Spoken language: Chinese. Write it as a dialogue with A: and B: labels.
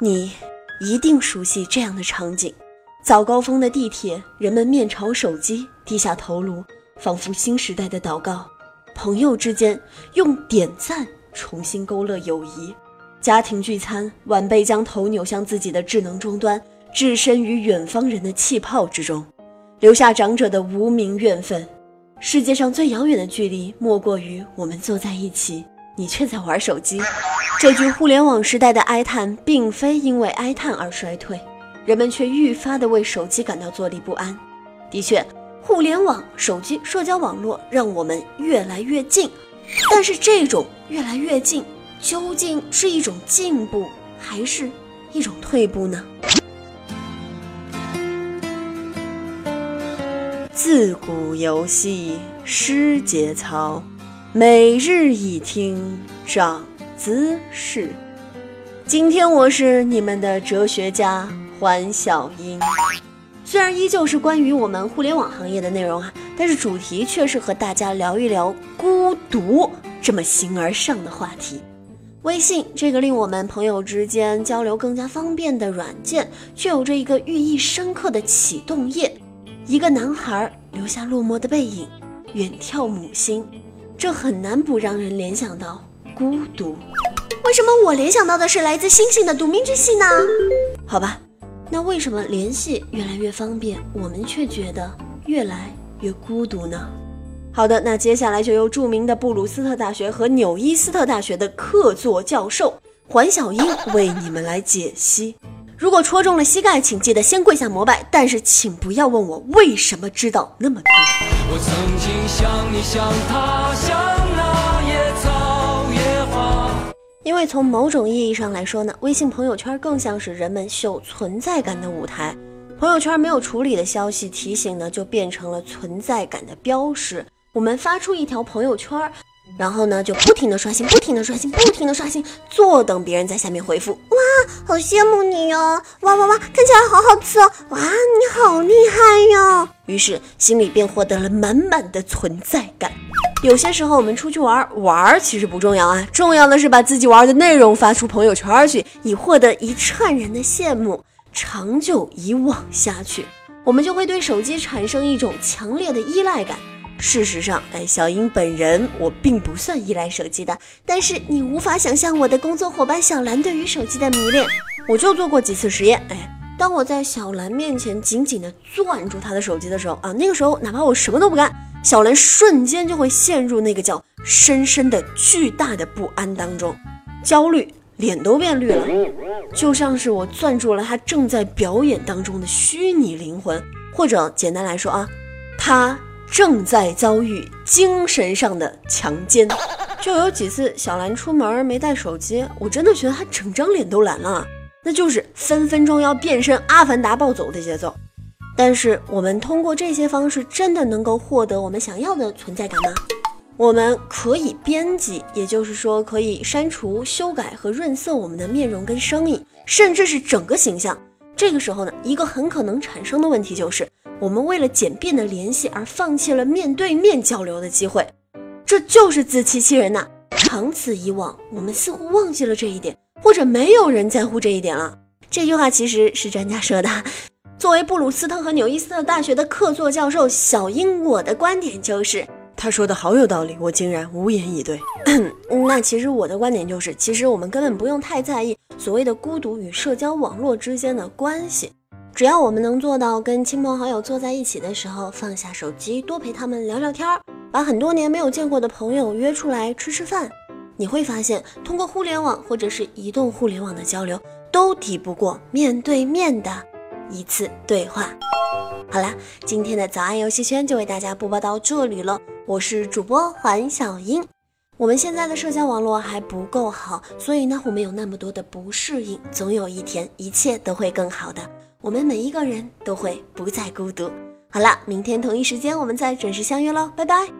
A: 你一定熟悉这样的场景：早高峰的地铁，人们面朝手机，低下头颅，仿佛新时代的祷告；朋友之间用点赞重新勾勒友谊；家庭聚餐，晚辈将头扭向自己的智能终端，置身于远方人的气泡之中，留下长者的无名怨愤。世界上最遥远的距离，莫过于我们坐在一起，你却在玩手机。这句互联网时代的哀叹，并非因为哀叹而衰退，人们却愈发的为手机感到坐立不安。的确，互联网、手机、社交网络让我们越来越近，但是这种越来越近，究竟是一种进步，还是一种退步呢？自古游戏失节操，每日一听长姿势。今天我是你们的哲学家环小英，虽然依旧是关于我们互联网行业的内容啊，但是主题却是和大家聊一聊孤独这么形而上的话题。微信这个令我们朋友之间交流更加方便的软件，却有着一个寓意深刻的启动页。一个男孩留下落寞的背影，远眺母星，这很难不让人联想到孤独。为什么我联想到的是来自星星的独命之系呢？好吧，那为什么联系越来越方便，我们却觉得越来越孤独呢？好的，那接下来就由著名的布鲁斯特大学和纽伊斯特大学的客座教授环小英为你们来解析。如果戳中了膝盖，请记得先跪下膜拜。但是，请不要问我为什么知道那么多。我曾经想你，像他，像那野草野花。因为从某种意义上来说呢，微信朋友圈更像是人们秀存在感的舞台。朋友圈没有处理的消息提醒呢，就变成了存在感的标识。我们发出一条朋友圈。然后呢，就不停的刷新，不停的刷新，不停的刷新，坐等别人在下面回复。哇，好羡慕你哟！哇哇哇，看起来好好吃哦！哇，你好厉害哟！于是心里便获得了满满的存在感。有些时候我们出去玩，玩其实不重要啊，重要的是把自己玩的内容发出朋友圈去，以获得一串人的羡慕。长久以往下去，我们就会对手机产生一种强烈的依赖感。事实上，哎，小英本人我并不算依赖手机的，但是你无法想象我的工作伙伴小兰对于手机的迷恋。我就做过几次实验，哎，当我在小兰面前紧紧地攥住她的手机的时候啊，那个时候哪怕我什么都不干，小兰瞬间就会陷入那个叫深深的巨大的不安当中，焦虑，脸都变绿了，就像是我攥住了她正在表演当中的虚拟灵魂，或者简单来说啊，她。正在遭遇精神上的强奸，就有几次小兰出门没带手机，我真的觉得她整张脸都蓝了，那就是分分钟要变身阿凡达暴走的节奏。但是我们通过这些方式，真的能够获得我们想要的存在感吗？我们可以编辑，也就是说可以删除、修改和润色我们的面容跟声音，甚至是整个形象。这个时候呢，一个很可能产生的问题就是。我们为了简便的联系而放弃了面对面交流的机会，这就是自欺欺人呐！长此以往，我们似乎忘记了这一点，或者没有人在乎这一点了。这句话其实是专家说的。作为布鲁斯特和纽伊斯特大学的客座教授小英，我的观点就是，他说的好有道理，我竟然无言以对。那其实我的观点就是，其实我们根本不用太在意所谓的孤独与社交网络之间的关系。只要我们能做到跟亲朋好友坐在一起的时候放下手机，多陪他们聊聊天儿，把很多年没有见过的朋友约出来吃吃饭，你会发现，通过互联网或者是移动互联网的交流，都抵不过面对面的一次对话。好啦，今天的早安游戏圈就为大家播报到这里了，我是主播环小英。我们现在的社交网络还不够好，所以呢，我们有那么多的不适应，总有一天一切都会更好的。我们每一个人都会不再孤独。好了，明天同一时间我们再准时相约喽，拜拜。